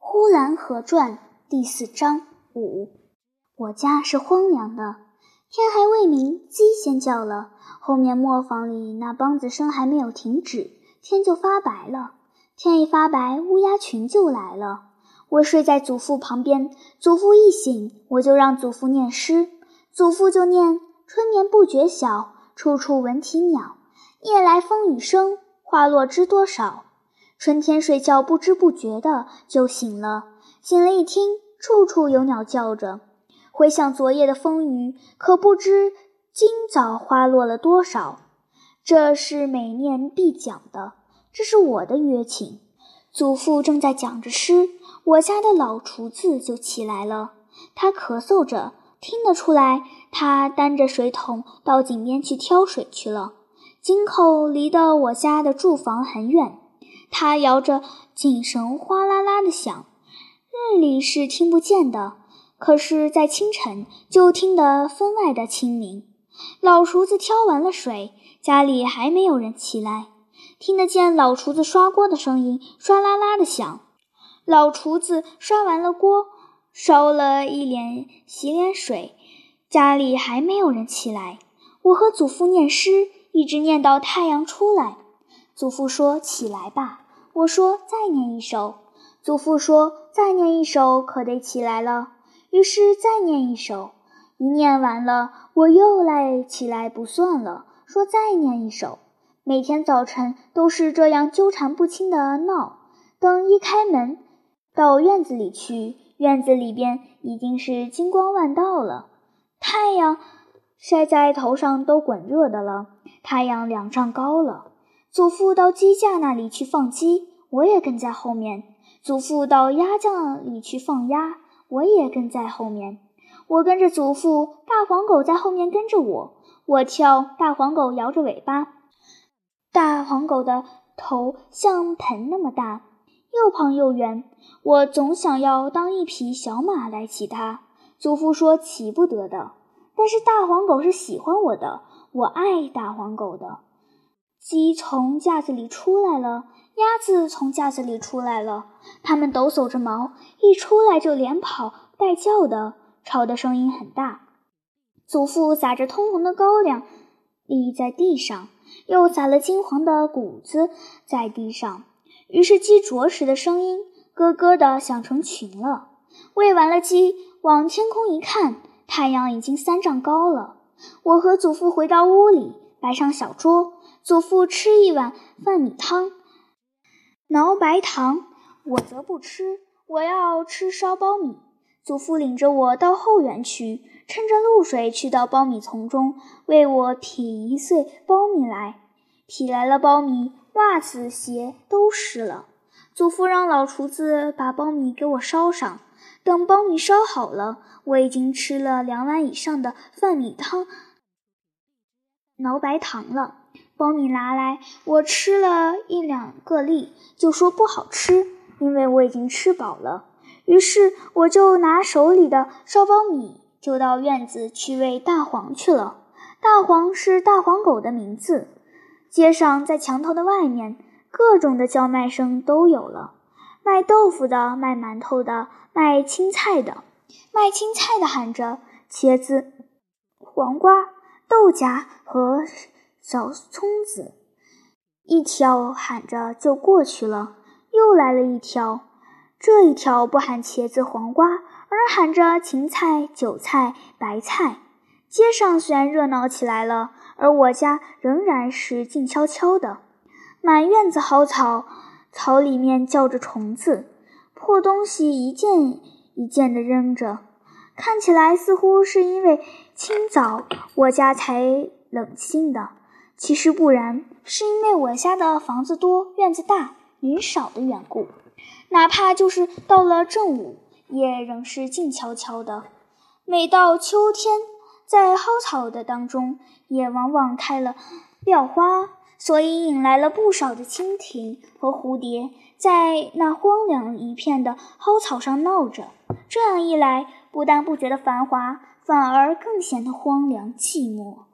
呼兰河传》第四章五。我家是荒凉的，天还未明，鸡先叫了。后面磨坊里那梆子声还没有停止，天就发白了。天一发白，乌鸦群就来了。我睡在祖父旁边，祖父一醒，我就让祖父念诗，祖父就念：“春眠不觉晓，处处闻啼鸟。夜来风雨声，花落知多少。”春天睡觉不知不觉的就醒了，醒了一听，处处有鸟叫着。回想昨夜的风雨，可不知今早花落了多少。这是每年必讲的，这是我的约请。祖父正在讲着诗，我家的老厨子就起来了。他咳嗽着，听得出来，他担着水桶到井边去挑水去了。井口离的我家的住房很远。他摇着井绳，哗啦啦的响，日里是听不见的，可是，在清晨就听得分外的清明。老厨子挑完了水，家里还没有人起来，听得见老厨子刷锅的声音，刷啦啦的响。老厨子刷完了锅，烧了一脸洗脸水，家里还没有人起来。我和祖父念诗，一直念到太阳出来。祖父说：“起来吧。”我说：“再念一首。”祖父说：“再念一首，可得起来了。”于是再念一首。一念完了，我又赖起来不算了，说：“再念一首。”每天早晨都是这样纠缠不清的闹。等一开门，到院子里去，院子里边已经是金光万道了。太阳晒在头上都滚热的了，太阳两丈高了。祖父到鸡架那里去放鸡，我也跟在后面。祖父到鸭架里去放鸭，我也跟在后面。我跟着祖父，大黄狗在后面跟着我。我跳，大黄狗摇着尾巴。大黄狗的头像盆那么大，又胖又圆。我总想要当一匹小马来骑它。祖父说骑不得的，但是大黄狗是喜欢我的，我爱大黄狗的。鸡从架子里出来了，鸭子从架子里出来了，它们抖擞着毛，一出来就连跑带叫的，吵的声音很大。祖父撒着通红的高粱立在地上，又撒了金黄的谷子在地上，于是鸡啄食的声音咯咯的响成群了。喂完了鸡，往天空一看，太阳已经三丈高了。我和祖父回到屋里，摆上小桌。祖父吃一碗饭米汤，挠白糖，我则不吃，我要吃烧苞米。祖父领着我到后园去，趁着露水去到苞米丛中，为我劈一穗苞米来。劈来了苞米，袜子鞋都湿了。祖父让老厨子把苞米给我烧上。等苞米烧好了，我已经吃了两碗以上的饭米汤，挠白糖了。苞米拿来，我吃了一两个粒，就说不好吃，因为我已经吃饱了。于是我就拿手里的烧苞米，就到院子去喂大黄去了。大黄是大黄狗的名字。街上在墙头的外面，各种的叫卖声都有了：卖豆腐的，卖馒头的，卖青菜的。卖青菜的喊着茄子、黄瓜、豆荚和。小葱子一条喊着就过去了，又来了一条，这一条不喊茄子黄瓜，而喊着芹菜、韭菜、白菜。街上虽然热闹起来了，而我家仍然是静悄悄的。满院子蒿草，草里面叫着虫子，破东西一件一件的扔着，看起来似乎是因为清早我家才冷清的。其实不然，是因为我家的房子多，院子大，人少的缘故。哪怕就是到了正午，也仍是静悄悄的。每到秋天，在蒿草的当中，也往往开了廖花，所以引来了不少的蜻蜓和蝴蝶，在那荒凉一片的蒿草上闹着。这样一来，不但不觉得繁华，反而更显得荒凉寂寞。